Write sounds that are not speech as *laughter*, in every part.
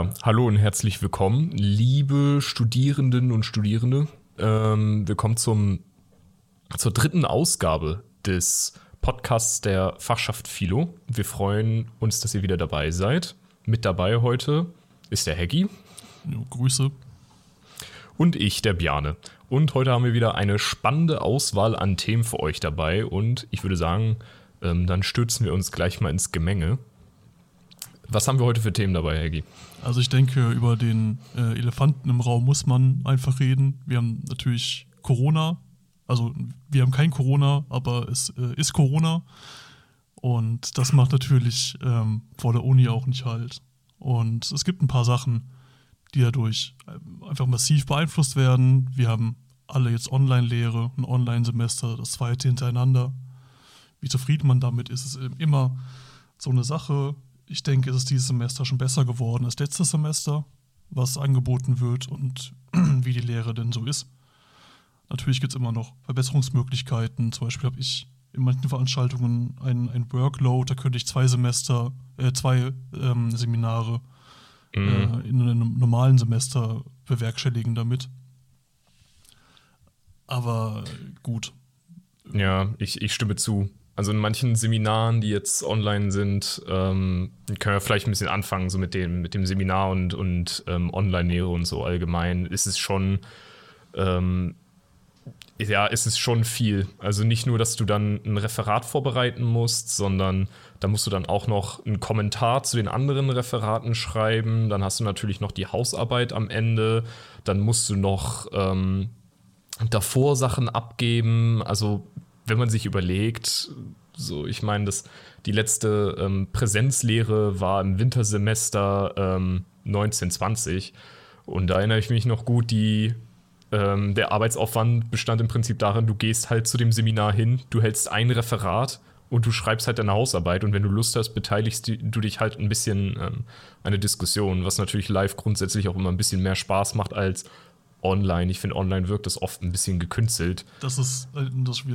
Ja, hallo und herzlich willkommen, liebe Studierenden und Studierende. Ähm, willkommen zum, zur dritten Ausgabe des Podcasts der Fachschaft Philo. Wir freuen uns, dass ihr wieder dabei seid. Mit dabei heute ist der Heggi. Ja, Grüße. Und ich, der Bjane. Und heute haben wir wieder eine spannende Auswahl an Themen für euch dabei. Und ich würde sagen, ähm, dann stürzen wir uns gleich mal ins Gemenge. Was haben wir heute für Themen dabei, Heggi? Also ich denke, über den äh, Elefanten im Raum muss man einfach reden. Wir haben natürlich Corona. Also wir haben kein Corona, aber es äh, ist Corona. Und das macht natürlich ähm, vor der Uni auch nicht halt. Und es gibt ein paar Sachen, die dadurch äh, einfach massiv beeinflusst werden. Wir haben alle jetzt Online-Lehre, ein Online-Semester, das zweite hintereinander. Wie zufrieden man damit ist, ist immer so eine Sache ich denke, es ist dieses Semester schon besser geworden als letztes Semester, was angeboten wird und *clears throat* wie die Lehre denn so ist. Natürlich gibt es immer noch Verbesserungsmöglichkeiten. Zum Beispiel habe ich in manchen Veranstaltungen ein, ein Workload, da könnte ich zwei Semester, äh, zwei ähm, Seminare mhm. äh, in einem normalen Semester bewerkstelligen damit. Aber gut. Ja, ich, ich stimme zu. Also in manchen Seminaren, die jetzt online sind, ähm, können wir vielleicht ein bisschen anfangen, so mit dem, mit dem Seminar und, und ähm, Online-Lehre und so allgemein. Ist es schon, ähm, ja, ist es schon viel. Also nicht nur, dass du dann ein Referat vorbereiten musst, sondern da musst du dann auch noch einen Kommentar zu den anderen Referaten schreiben. Dann hast du natürlich noch die Hausarbeit am Ende. Dann musst du noch ähm, davor Sachen abgeben. Also wenn man sich überlegt, so, ich meine, das, die letzte ähm, Präsenzlehre war im Wintersemester ähm, 1920. Und da erinnere ich mich noch gut, die, ähm, der Arbeitsaufwand bestand im Prinzip darin, du gehst halt zu dem Seminar hin, du hältst ein Referat und du schreibst halt deine Hausarbeit. Und wenn du Lust hast, beteiligst du dich halt ein bisschen ähm, an der Diskussion, was natürlich live grundsätzlich auch immer ein bisschen mehr Spaß macht als online. Ich finde, online wirkt das oft ein bisschen gekünstelt. Das ist, äh, das ist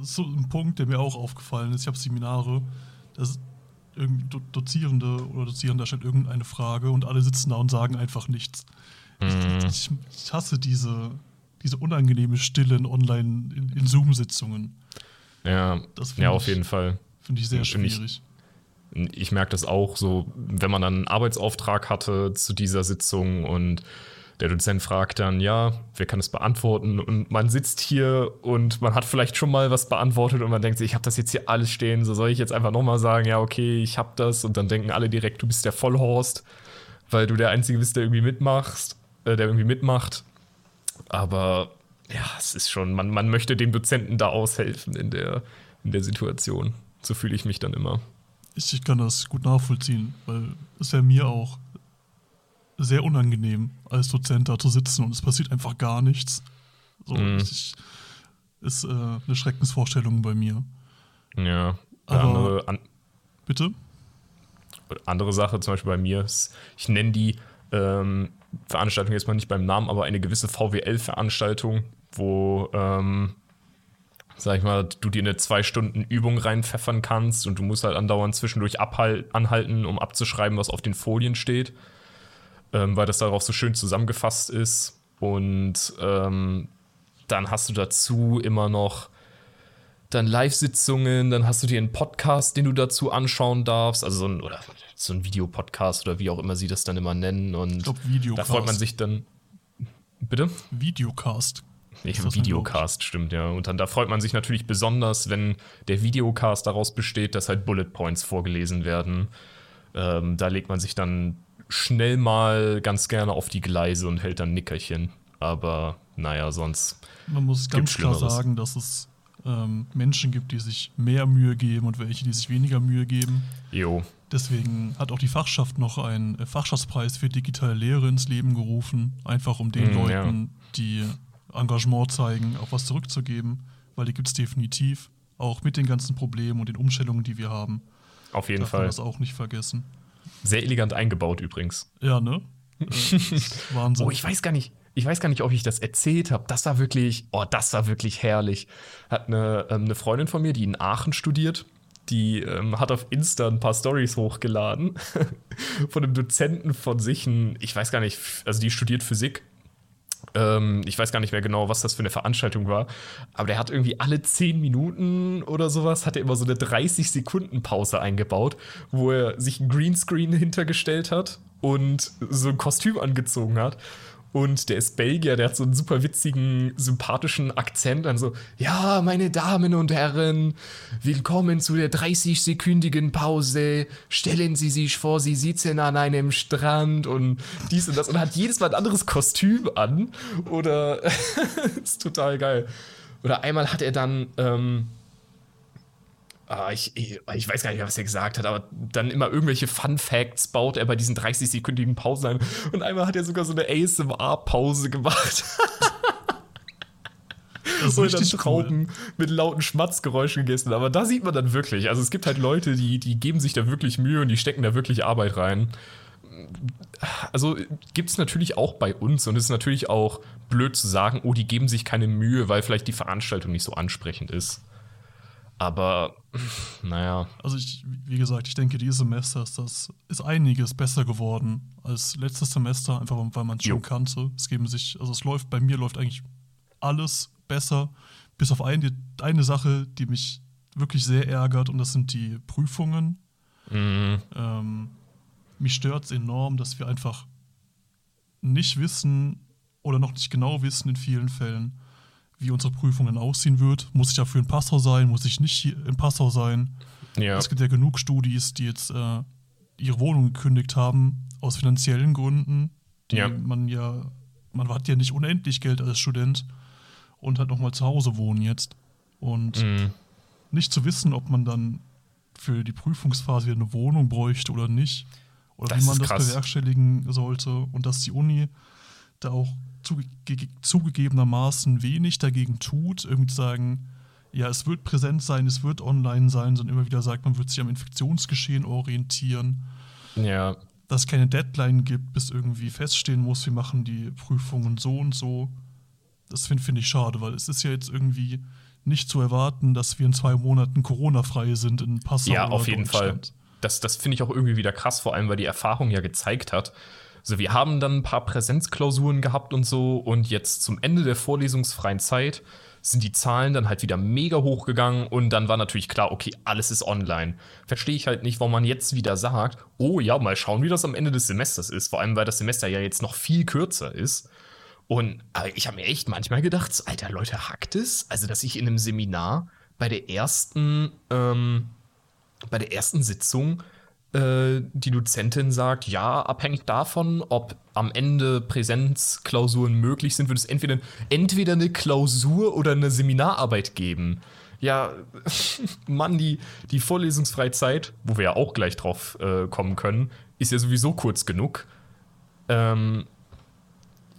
das ist so ein Punkt, der mir auch aufgefallen ist. Ich habe Seminare, das irgendwie Do Dozierende oder Dozierender stellt irgendeine Frage und alle sitzen da und sagen einfach nichts. Mhm. Ich, ich, hasse diese, diese unangenehme Stille in Online, in, in Zoom-Sitzungen. Ja, ja auf jeden Fall. Finde ich sehr schwierig. Ich, ich merke das auch so, wenn man dann einen Arbeitsauftrag hatte zu dieser Sitzung und der Dozent fragt dann, ja, wer kann das beantworten? Und man sitzt hier und man hat vielleicht schon mal was beantwortet und man denkt sich, ich habe das jetzt hier alles stehen, so soll ich jetzt einfach nochmal sagen, ja, okay, ich habe das. Und dann denken alle direkt, du bist der Vollhorst, weil du der Einzige bist, der irgendwie mitmachst, äh, der irgendwie mitmacht. Aber ja, es ist schon, man, man möchte dem Dozenten da aushelfen in der, in der Situation. So fühle ich mich dann immer. Ich, ich kann das gut nachvollziehen, weil es ja mir auch sehr unangenehm, als Dozent da zu sitzen und es passiert einfach gar nichts. So, mhm. ich, ist äh, eine Schreckensvorstellung bei mir. Ja. Aber, andere, an, bitte? Andere Sache, zum Beispiel bei mir, ist, ich nenne die ähm, Veranstaltung jetzt mal nicht beim Namen, aber eine gewisse VWL-Veranstaltung, wo, ähm, sag ich mal, du dir eine zwei Stunden Übung reinpfeffern kannst und du musst halt andauernd zwischendurch anhalten, um abzuschreiben, was auf den Folien steht ähm, weil das darauf so schön zusammengefasst ist. Und ähm, dann hast du dazu immer noch dann Live-Sitzungen, dann hast du dir einen Podcast, den du dazu anschauen darfst, also so ein, oder so ein Videopodcast oder wie auch immer sie das dann immer nennen. Und ich glaube, Videocast. Da freut man sich dann. Bitte? Videocast. Nee, Videocast, stimmt, ja. Und dann da freut man sich natürlich besonders, wenn der Videocast daraus besteht, dass halt Bullet Points vorgelesen werden. Ähm, da legt man sich dann schnell mal ganz gerne auf die Gleise und hält dann Nickerchen. Aber naja, sonst. Man muss ganz klar sagen, dass es ähm, Menschen gibt, die sich mehr Mühe geben und welche, die sich weniger Mühe geben. Jo. Deswegen hat auch die Fachschaft noch einen äh, Fachschaftspreis für digitale Lehre ins Leben gerufen, einfach um den mm, Leuten, ja. die Engagement zeigen, auch was zurückzugeben, weil die gibt es definitiv, auch mit den ganzen Problemen und den Umstellungen, die wir haben. Auf jeden Darf Fall. Man das auch nicht vergessen. Sehr elegant eingebaut übrigens. Ja, ne? *laughs* Wahnsinn. Oh, ich weiß gar nicht. Ich weiß gar nicht, ob ich das erzählt habe. Das war wirklich, oh, das war wirklich herrlich. Hat eine, ähm, eine Freundin von mir, die in Aachen studiert, die ähm, hat auf Insta ein paar Stories hochgeladen *laughs* von einem Dozenten von sich, ein, ich weiß gar nicht, also die studiert Physik. Ähm, ich weiß gar nicht mehr genau, was das für eine Veranstaltung war, aber der hat irgendwie alle 10 Minuten oder sowas, hat er immer so eine 30 Sekunden Pause eingebaut, wo er sich ein Greenscreen hintergestellt hat und so ein Kostüm angezogen hat und der ist Belgier, der hat so einen super witzigen, sympathischen Akzent. Dann so, ja, meine Damen und Herren, willkommen zu der 30-sekündigen Pause. Stellen Sie sich vor, Sie sitzen an einem Strand und dies und das. Und hat jedes Mal ein anderes Kostüm an. Oder, *laughs* ist total geil. Oder einmal hat er dann, ähm, ich, ich, ich, weiß gar nicht mehr, was er gesagt hat, aber dann immer irgendwelche Fun Facts baut er bei diesen 30-sekündigen Pausen ein. Und einmal hat er sogar so eine ASMR-Pause gemacht. Das *laughs* und dann Trauben cool. mit lauten Schmatzgeräuschen gegessen. Aber da sieht man dann wirklich, also es gibt halt Leute, die, die geben sich da wirklich Mühe und die stecken da wirklich Arbeit rein. Also gibt es natürlich auch bei uns und es ist natürlich auch blöd zu sagen, oh, die geben sich keine Mühe, weil vielleicht die Veranstaltung nicht so ansprechend ist. Aber *laughs* naja. Also ich, wie gesagt, ich denke, dieses Semester ist das ist einiges besser geworden als letztes Semester, einfach weil man es schon kannte. Es geben sich, also es läuft, bei mir läuft eigentlich alles besser, bis auf eine, eine Sache, die mich wirklich sehr ärgert, und das sind die Prüfungen. Mhm. Ähm, mich stört es enorm, dass wir einfach nicht wissen oder noch nicht genau wissen in vielen Fällen, wie unsere Prüfung dann aussehen wird. Muss ich dafür in Passau sein? Muss ich nicht in Passau sein? Ja. Es gibt ja genug Studis, die jetzt äh, ihre Wohnung gekündigt haben, aus finanziellen Gründen. Die ja. man ja, man hat ja nicht unendlich Geld als Student und hat nochmal zu Hause wohnen jetzt. Und mhm. nicht zu wissen, ob man dann für die Prüfungsphase wieder eine Wohnung bräuchte oder nicht. Oder das wie man das krass. bewerkstelligen sollte. Und dass die Uni da auch zuge zugegebenermaßen wenig dagegen tut, irgendwie sagen, ja, es wird präsent sein, es wird online sein, sondern immer wieder sagt, man wird sich am Infektionsgeschehen orientieren. Ja. Dass es keine Deadline gibt, bis irgendwie feststehen muss, wir machen die Prüfungen so und so. Das finde find ich schade, weil es ist ja jetzt irgendwie nicht zu erwarten, dass wir in zwei Monaten Corona-frei sind in Passau. Ja, auf jeden Fall. Das, das finde ich auch irgendwie wieder krass, vor allem, weil die Erfahrung ja gezeigt hat, so, wir haben dann ein paar Präsenzklausuren gehabt und so und jetzt zum Ende der vorlesungsfreien Zeit sind die Zahlen dann halt wieder mega hochgegangen und dann war natürlich klar, okay, alles ist online. Verstehe ich halt nicht, warum man jetzt wieder sagt, oh ja, mal schauen, wie das am Ende des Semesters ist, vor allem weil das Semester ja jetzt noch viel kürzer ist. Und ich habe mir echt manchmal gedacht, Alter, Leute, hackt es? Also, dass ich in einem Seminar bei der ersten, ähm, bei der ersten Sitzung die Dozentin sagt, ja, abhängig davon, ob am Ende Präsenzklausuren möglich sind, wird es entweder, entweder eine Klausur oder eine Seminararbeit geben. Ja, *laughs* Mann, die, die vorlesungsfreie Zeit, wo wir ja auch gleich drauf äh, kommen können, ist ja sowieso kurz genug. Ähm,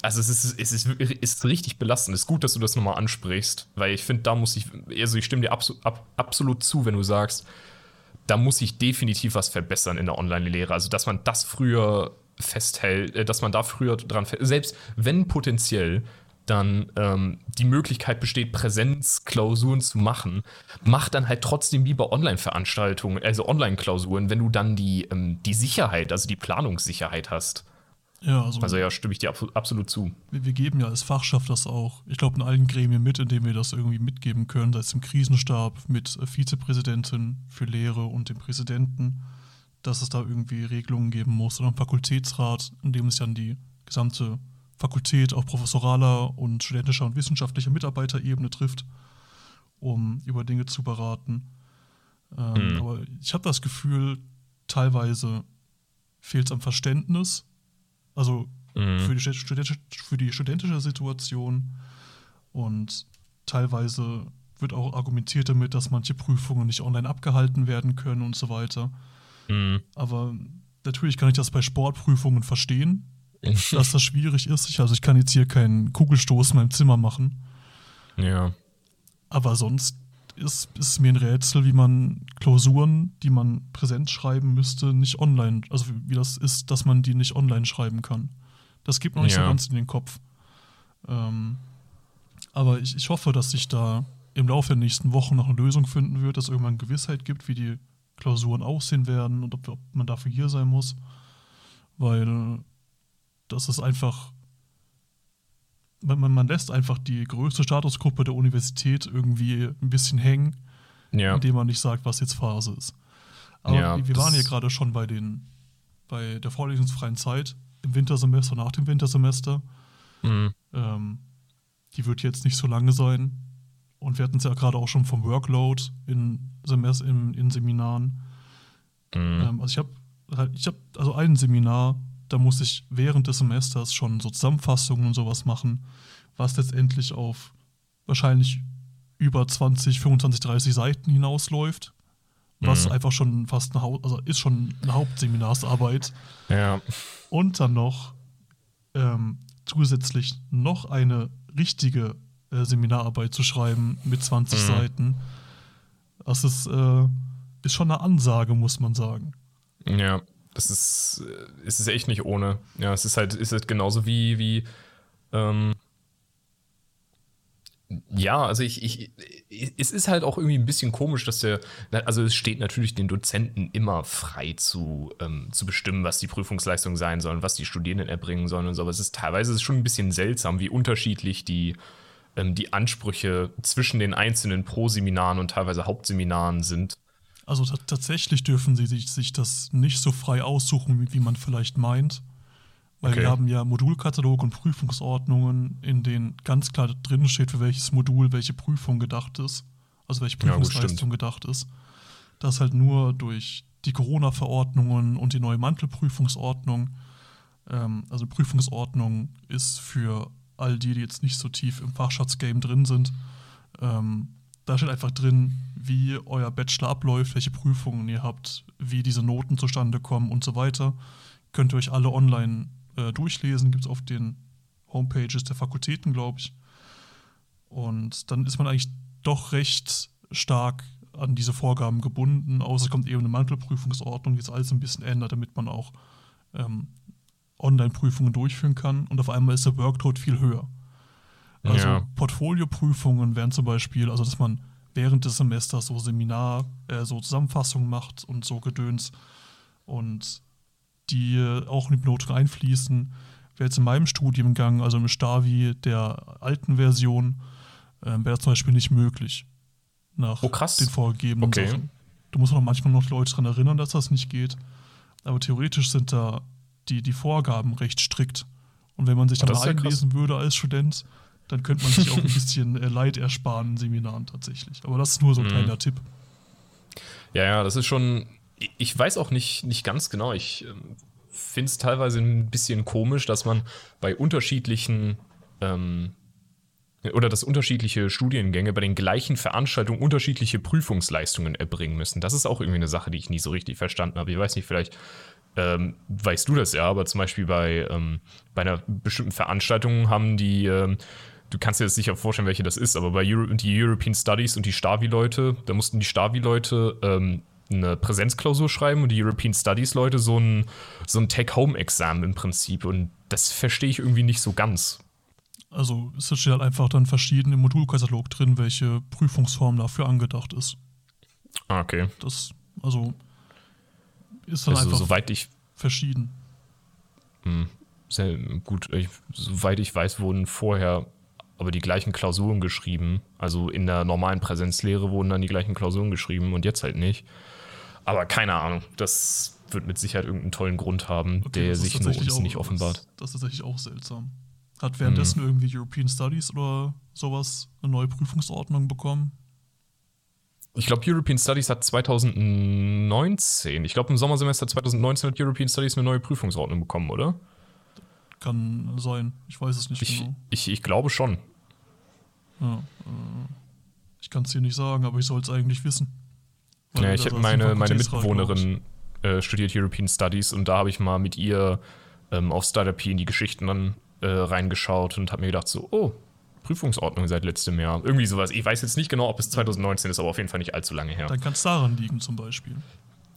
also es ist, es ist, ist richtig belastend. Es ist gut, dass du das nochmal ansprichst, weil ich finde, da muss ich, also ich stimme dir absolut, ab, absolut zu, wenn du sagst, da muss sich definitiv was verbessern in der Online-Lehre. Also, dass man das früher festhält, äh, dass man da früher dran festhält, selbst wenn potenziell dann ähm, die Möglichkeit besteht, Präsenzklausuren zu machen, mach dann halt trotzdem lieber Online-Veranstaltungen, also Online-Klausuren, wenn du dann die, ähm, die Sicherheit, also die Planungssicherheit hast. Ja, also, also ja, stimme ich dir absolut zu. Wir, wir, geben ja als Fachschaft das auch, ich glaube, in allen Gremien mit, in denen wir das irgendwie mitgeben können, sei es im Krisenstab mit äh, Vizepräsidentin für Lehre und dem Präsidenten, dass es da irgendwie Regelungen geben muss oder im Fakultätsrat, in dem es dann die gesamte Fakultät auf professoraler und studentischer und wissenschaftlicher Mitarbeiterebene trifft, um über Dinge zu beraten. Ähm, hm. Aber ich habe das Gefühl, teilweise fehlt es am Verständnis also mhm. für, die studentische, für die studentische Situation. Und teilweise wird auch argumentiert damit, dass manche Prüfungen nicht online abgehalten werden können und so weiter. Mhm. Aber natürlich kann ich das bei Sportprüfungen verstehen, *laughs* dass das schwierig ist. Ich, also ich kann jetzt hier keinen Kugelstoß in meinem Zimmer machen. Ja. Aber sonst ist, ist mir ein Rätsel, wie man Klausuren, die man präsent schreiben müsste, nicht online, also wie das ist, dass man die nicht online schreiben kann. Das gibt noch nicht ja. so ganz in den Kopf. Ähm, aber ich, ich hoffe, dass sich da im Laufe der nächsten Wochen noch eine Lösung finden wird, dass es irgendwann Gewissheit gibt, wie die Klausuren aussehen werden und ob, ob man dafür hier sein muss. Weil das ist einfach. Man, man lässt einfach die größte Statusgruppe der Universität irgendwie ein bisschen hängen, Ja. indem man nicht sagt, was jetzt Phase ist. Aber Ja, wir waren hier gerade schon bei den bei der vorlesungsfreien Zeit im Wintersemester, nach dem Wintersemester. Mhm. Ähm, die wird jetzt nicht so lange sein. Und wir hatten es ja gerade auch schon vom Workload in, Semester, in, in Seminaren. Mhm. Ähm, also ich habe ich habe also ein Seminar, da muss ich während des Semesters schon so Zusammenfassungen und sowas machen, was letztendlich auf wahrscheinlich über 20, 25, 30 Seiten hinausläuft. Was Mhm. einfach schon fast eine, Hau also ist schon eine Hauptseminarsarbeit. Ja. Und dann noch ähm, zusätzlich noch eine richtige äh, Seminararbeit zu schreiben mit 20 Mhm. Seiten. Das ist, äh, ist schon eine Ansage, muss man sagen. Ja, das ist, äh, es echt nicht ohne. Ja, es ist halt, ist halt genauso wie, wie, ähm, ja, also ich, ich, es ist halt auch irgendwie ein bisschen komisch, dass der, also es steht natürlich den Dozenten immer frei zu, ähm, zu bestimmen, was die Prüfungsleistung sein sollen, was die Studierenden erbringen sollen und so, aber es ist teilweise ist schon ein bisschen seltsam, wie unterschiedlich die, ähm, die Ansprüche zwischen den einzelnen Pro-Seminaren und teilweise Hauptseminaren sind. Also ta- tatsächlich dürfen sie sich, sich das nicht so frei aussuchen, wie, wie man vielleicht meint. Weil Okay. wir haben ja Modulkatalog und Prüfungsordnungen, in denen ganz klar drin steht, für welches Modul welche Prüfung gedacht ist. Also welche Ja, Prüfungsleistung stimmt. gedacht ist. Das halt nur durch die Corona-Verordnungen und die neue Mantelprüfungsordnung. Ähm, also Prüfungsordnung ist für all die, die jetzt nicht so tief im Fachschatzgame drin sind, ähm, da steht einfach drin, wie euer Bachelor abläuft, welche Prüfungen ihr habt, wie diese Noten zustande kommen und so weiter. Könnt ihr euch alle online äh, durchlesen, gibt es auf den Homepages der Fakultäten, glaube ich. Und dann ist man eigentlich doch recht stark an diese Vorgaben gebunden, außer es kommt eben eine Mantelprüfungsordnung, die das alles ein bisschen ändert, damit man auch ähm, Online-Prüfungen durchführen kann. Und auf einmal ist der Workload viel höher. Also Ja. Portfolioprüfungen wären zum Beispiel, also dass man während des Semesters so Seminar, äh, so Zusammenfassungen macht und so Gedöns und die auch in die Benotung einfließen. Wäre jetzt in meinem Studiengang, also im Stavi der alten Version, äh, wäre das zum Beispiel nicht möglich. Nach Oh, krass. den vorgegebenen Okay. Sachen. Du musst auch manchmal noch Leute daran erinnern, dass das nicht geht. Aber theoretisch sind da die, die Vorgaben recht strikt. Und wenn man sich Ah, da das ist ja krass. einlesen würde als Student, dann könnte man sich auch ein *laughs* bisschen äh, Leid ersparen in Seminaren tatsächlich. Aber das ist nur so ein Mhm. kleiner Tipp. Ja, ja, das ist schon. ich- weiß auch nicht, nicht ganz genau. Ich ähm, finde es teilweise ein bisschen komisch, dass man bei unterschiedlichen ähm, oder dass unterschiedliche Studiengänge bei den gleichen Veranstaltungen unterschiedliche Prüfungsleistungen erbringen müssen. Das ist auch irgendwie eine Sache, die ich nie so richtig verstanden habe. Ich weiß nicht, vielleicht ähm, weißt du das ja, aber zum Beispiel bei, ähm, bei einer bestimmten Veranstaltung haben die, ähm, du kannst dir jetzt sicher vorstellen, welche das ist, aber bei Euro die European Studies und die Stavi-Leute, da mussten die Stavi-Leute ähm, eine Präsenzklausur schreiben und die European Studies-Leute so ein, so ein Take-Home-Examen im Prinzip. Und das verstehe ich irgendwie nicht so ganz. Also es steht halt einfach dann verschieden im Modulkatalog drin, welche Prüfungsform dafür angedacht ist. Ah, okay. Das, also ist dann Also, einfach soweit ich verschieden. Sehr gut. Ich, soweit ich weiß, wurden vorher aber die gleichen Klausuren geschrieben. Also in der normalen Präsenzlehre wurden dann die gleichen Klausuren geschrieben und jetzt halt nicht. Aber keine Ahnung. Das wird mit Sicherheit irgendeinen tollen Grund haben, Okay, der sich nur uns auch- nicht offenbart. Das, das ist tatsächlich auch seltsam. Hat währenddessen Mhm. irgendwie European Studies oder sowas eine neue Prüfungsordnung bekommen? Ich glaube, European Studies hat 2019, ich glaube im Sommersemester 2019 hat European Studies eine neue Prüfungsordnung bekommen, oder? Kann sein. Ich weiß es nicht Ich, genau. ich, ich glaube schon. Ja, äh, ich kann es dir nicht sagen, aber ich soll es eigentlich wissen. Ja, ich habe meine, ein meine. Mitbewohnerin äh, studiert European Studies und da habe ich mal mit ihr ähm, auf Startup in die Geschichten dann äh, reingeschaut und habe mir gedacht so, oh, Prüfungsordnung seit letztem Jahr. Irgendwie sowas. Ich weiß jetzt nicht genau, ob es 2019 ist, aber auf jeden Fall nicht allzu lange her. Dann kann es daran liegen zum Beispiel.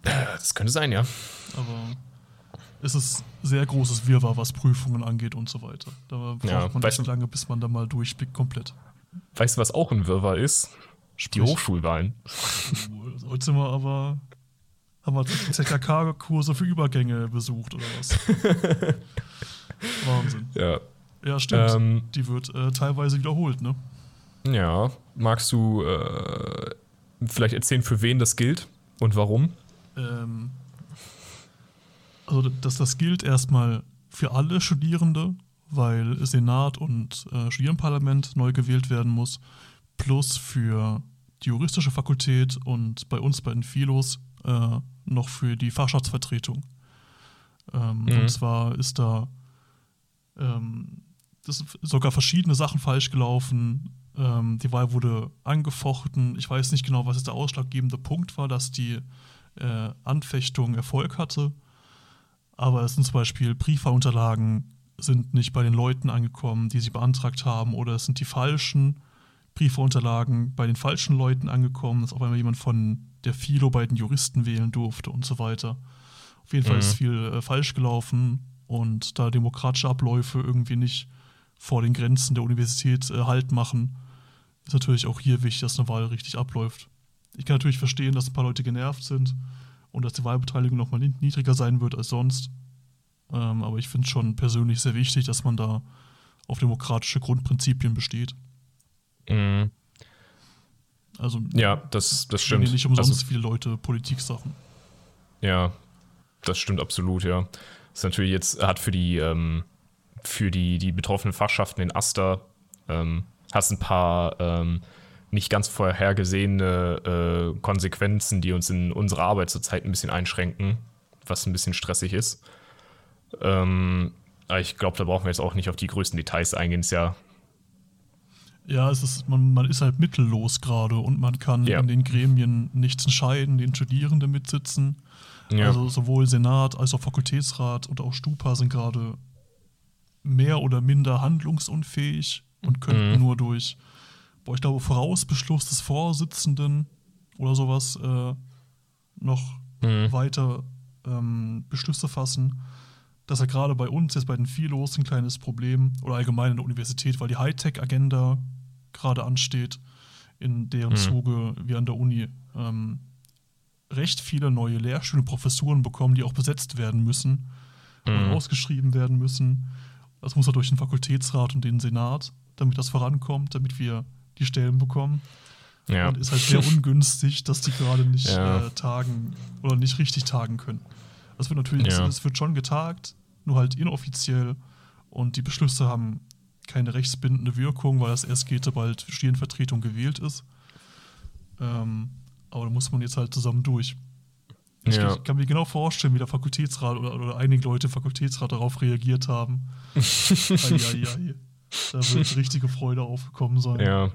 Das könnte sein, ja. Aber es ist sehr großes Wirrwarr, was Prüfungen angeht und so weiter. Da braucht Ja, man nicht du- lange, bis man da mal durchblickt komplett. weißt du, was auch ein Wirrwarr ist? Sprich, Die Hochschulwahlen. Heute sind wir aber. Haben wir ZKK-Kurse für Übergänge besucht oder was? *laughs* Wahnsinn. Ja. Ja, stimmt. Ähm, Die wird äh, teilweise wiederholt, ne? ja. Magst du äh, vielleicht erzählen, für wen das gilt und warum? Ähm, also, dass das gilt erstmal für alle Studierende, weil Senat und äh, Studierendenparlament neu gewählt werden muss, plus für die juristische Fakultät und bei uns bei den Philos äh, noch für die Fachschaftsvertretung. Ähm, Mhm. Und zwar ist da ähm, das sogar verschiedene Sachen falsch gelaufen. Ähm, die Wahl wurde angefochten. Ich weiß nicht genau, was jetzt der ausschlaggebende Punkt war, dass die äh, Anfechtung Erfolg hatte. Aber es sind zum Beispiel Briefwahlunterlagen sind nicht bei den Leuten angekommen, die sie beantragt haben, oder es sind die falschen Briefwahlunterlagen bei den falschen Leuten angekommen, dass auf einmal jemand von der Philo bei den Juristen wählen durfte und so weiter. Auf jeden Fall Mhm. ist viel äh, falsch gelaufen und da demokratische Abläufe irgendwie nicht vor den Grenzen der Universität äh, Halt machen, ist natürlich auch hier wichtig, dass eine Wahl richtig abläuft. Ich kann natürlich verstehen, dass ein paar Leute genervt sind und dass die Wahlbeteiligung nochmal niedriger sein wird als sonst. Ähm, aber ich finde es schon persönlich sehr wichtig, dass man da auf demokratische Grundprinzipien besteht. Mhm. Also Ja, das, das stimmt. nicht umsonst Also, viele Leute Politik-Sachen. ja, das stimmt absolut, ja. Das ist natürlich jetzt, hat für die, ähm, für die, die betroffenen Fachschaften in Aster, ähm, hast ein paar ähm, nicht ganz vorhergesehene äh, Konsequenzen, die uns in unserer Arbeit zurzeit ein bisschen einschränken, was ein bisschen stressig ist. Ähm, aber ich glaube, da brauchen wir jetzt auch nicht auf die größten Details eingehen. Ist ja, Ja, es ist, man, man ist halt mittellos gerade und man kann Ja. in den Gremien nichts entscheiden, den Studierenden mitsitzen. ja. Also sowohl Senat als auch Fakultätsrat und auch Stupa sind gerade mehr oder minder handlungsunfähig und könnten Mhm. nur durch, boah, ich glaube, Vorausbeschluss des Vorsitzenden oder sowas äh, noch Mhm. weiter ähm, Beschlüsse fassen. Das ist ja gerade bei uns jetzt bei den Philos ein kleines Problem oder allgemein in der Universität, weil die Hightech-Agenda gerade ansteht, in deren Mhm. Zuge wir an der Uni ähm, recht viele neue Lehrstühle, Professuren bekommen, die auch besetzt werden müssen und Mhm. ausgeschrieben werden müssen. Das muss ja durch den Fakultätsrat und den Senat, damit das vorankommt, damit wir die Stellen bekommen. ja. Und ist halt sehr ungünstig, dass die gerade nicht Ja. äh, tagen oder nicht richtig tagen können. Es wird natürlich, Ja. es wird schon getagt, nur halt inoffiziell und die Beschlüsse haben keine rechtsbindende Wirkung, weil das erst geht, sobald Studierendenvertretung gewählt ist. Ähm, aber da muss man jetzt halt zusammen durch. Ich, Ja. kann mir genau vorstellen, wie der Fakultätsrat oder, oder einige Leute im Fakultätsrat darauf reagiert haben. *laughs* Eieiei. Da wird richtige Freude aufgekommen sein. Ja.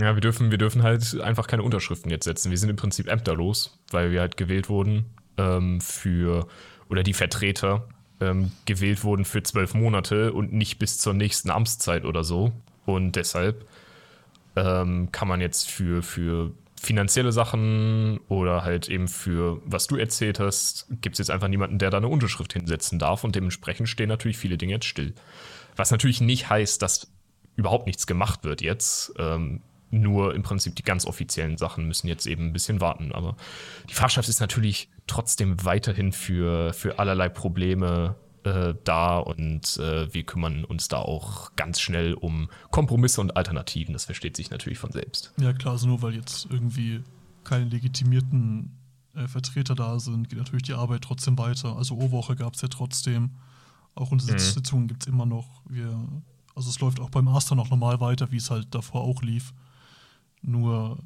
Ja, wir dürfen, wir dürfen halt einfach keine Unterschriften jetzt setzen. Wir sind im Prinzip ämterlos, weil wir halt gewählt wurden ähm, für, oder die Vertreter ähm, gewählt wurden für zwölf Monate und nicht bis zur nächsten Amtszeit oder so. Und deshalb ähm, kann man jetzt für, für finanzielle Sachen oder halt eben für, was du erzählt hast, gibt es jetzt einfach niemanden, der da eine Unterschrift hinsetzen darf und dementsprechend stehen natürlich viele Dinge jetzt still. Was natürlich nicht heißt, dass überhaupt nichts gemacht wird jetzt. Ähm, nur im Prinzip die ganz offiziellen Sachen müssen jetzt eben ein bisschen warten. Aber die Fachschaft ist natürlich trotzdem weiterhin für, für allerlei Probleme äh, da und äh, wir kümmern uns da auch ganz schnell um Kompromisse und Alternativen. Das versteht sich natürlich von selbst. Ja, klar, also nur weil jetzt irgendwie keine legitimierten äh, Vertreter da sind, geht natürlich die Arbeit trotzdem weiter. Also O-Woche gab es ja trotzdem. Auch unsere Mhm. Sitzungen gibt es immer noch. Wir, also es läuft auch beim Master noch normal weiter, wie es halt davor auch lief. Nur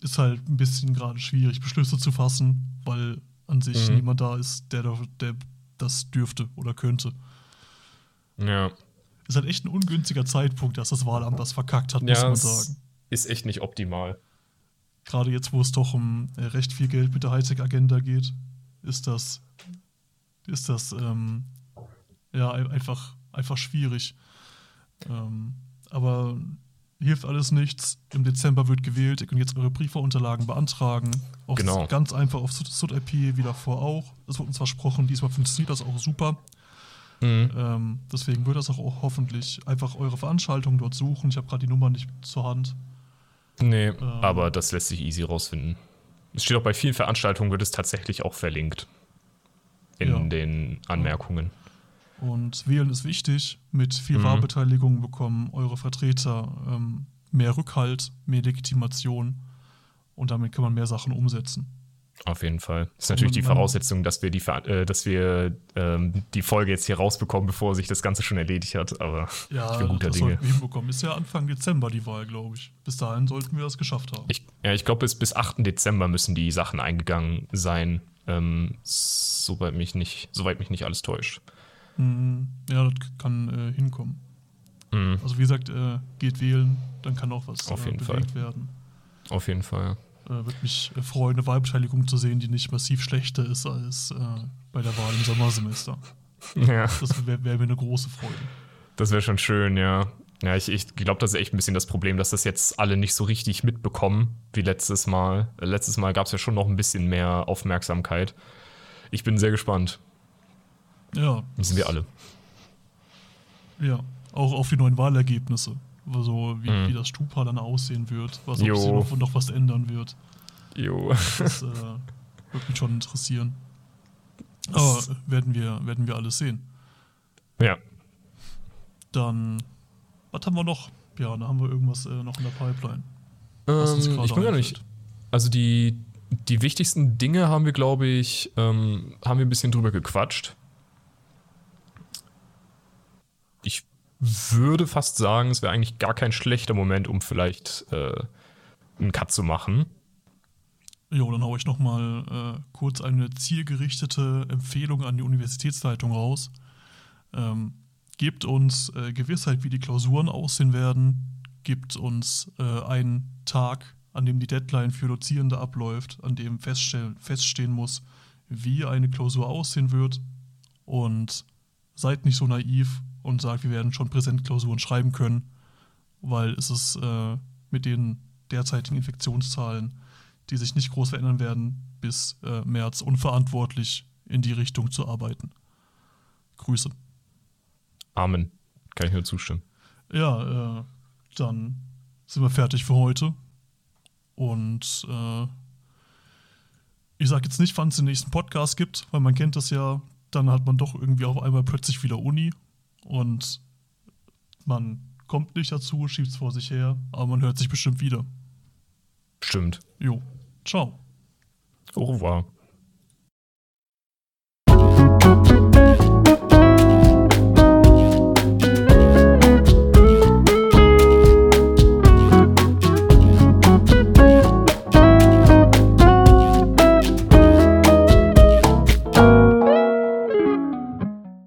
ist halt ein bisschen gerade schwierig, Beschlüsse zu fassen, weil an sich Mhm. niemand da ist, der, der das dürfte oder könnte. Ja. Ist halt echt ein ungünstiger Zeitpunkt, dass das Wahlamt das verkackt hat, muss Ja, man es sagen. ist echt nicht optimal. gerade jetzt, wo es doch um äh, recht viel Geld mit der Hightech-Agenda geht, ist das, ist das ähm, ja ein- einfach, einfach schwierig. Ähm, aber hilft alles nichts. Im Dezember wird gewählt. Ihr könnt jetzt eure Briefwahlunterlagen beantragen. Auf, Genau. Ganz einfach auf SUD-IP wie davor auch. Es wurde uns versprochen, diesmal funktioniert das auch super. Mhm. Ähm, deswegen wird das auch, auch, hoffentlich einfach eure Veranstaltung dort suchen. Ich habe gerade die Nummer nicht zur Hand. Nee, ähm, aber das lässt sich easy rausfinden. Es steht auch bei vielen Veranstaltungen, wird es tatsächlich auch verlinkt. In ja. den Anmerkungen. Und wählen ist wichtig. Mit viel mhm. Wahlbeteiligung bekommen eure Vertreter ähm, mehr Rückhalt, mehr Legitimation und damit kann man mehr Sachen umsetzen. Auf jeden Fall. Das ist natürlich die Voraussetzung, dass wir die, äh, dass wir ähm, die Folge jetzt hier rausbekommen, bevor sich das Ganze schon erledigt hat. Aber *laughs* ja, ich bin guter das Dinge. Sollten wir hinbekommen. Ist ja Anfang Dezember die Wahl, glaube ich. Bis dahin sollten wir das geschafft haben. Ich, ja, ich glaube, bis, bis 8. Dezember müssen die Sachen eingegangen sein. Ähm, soweit, mich nicht, soweit mich nicht alles täuscht. Mhm. Ja, das kann äh, hinkommen. Mhm. Also wie gesagt, äh, geht wählen, dann kann auch was Auf äh, jeden Fall. werden. Auf jeden Fall, ja. Äh, Würde mich freuen, eine Wahlbeteiligung zu sehen, die nicht massiv schlechter ist als äh, bei der Wahl im Sommersemester. *laughs* Ja. Das wäre wär mir eine große Freude. Das wäre schon schön, ja. Ja, ich, ich glaube, das ist echt ein bisschen das Problem, dass das jetzt alle nicht so richtig mitbekommen wie letztes Mal. Letztes Mal gab es ja schon noch ein bisschen mehr Aufmerksamkeit. Ich bin sehr gespannt. Ja. Das sind wir alle. Ja, auch auf die neuen Wahlergebnisse so wie, mhm. wie das Stupa dann aussehen wird, was ob sich noch, noch, was ändern wird. Jo. Das äh, würde mich schon interessieren. Aber werden wir, werden wir alles sehen. Ja. Dann, was haben wir noch? Ja, da haben wir irgendwas äh, noch in der Pipeline. Ähm, ich bin gar nicht. Also die, die wichtigsten Dinge haben wir, glaube ich, ähm, haben wir ein bisschen drüber gequatscht. Würde fast sagen, es wäre eigentlich gar kein schlechter Moment, um vielleicht äh, einen Cut zu machen. Jo, dann haue ich noch mal äh, kurz eine zielgerichtete Empfehlung an die Universitätsleitung raus. Ähm, gebt uns äh, Gewissheit, wie die Klausuren aussehen werden. Gebt uns äh, einen Tag, an dem die Deadline für Dozierende abläuft, an dem feststehen muss, wie eine Klausur aussehen wird. Und seid nicht so naiv und sagt, wir werden schon Präsentklausuren schreiben können, weil es ist äh, mit den derzeitigen Infektionszahlen, die sich nicht groß verändern werden, bis äh, März unverantwortlich in die Richtung zu arbeiten. Grüße. Amen. Kann ich nur zustimmen. Ja, äh, dann sind wir fertig für heute. Und äh, ich sage jetzt nicht, wann es den nächsten Podcast gibt, weil man kennt das ja, dann hat man doch irgendwie auf einmal plötzlich wieder Uni und man kommt nicht dazu, schiebt es vor sich her, aber man hört sich bestimmt wieder. Stimmt. Jo. Ciao. Au revoir.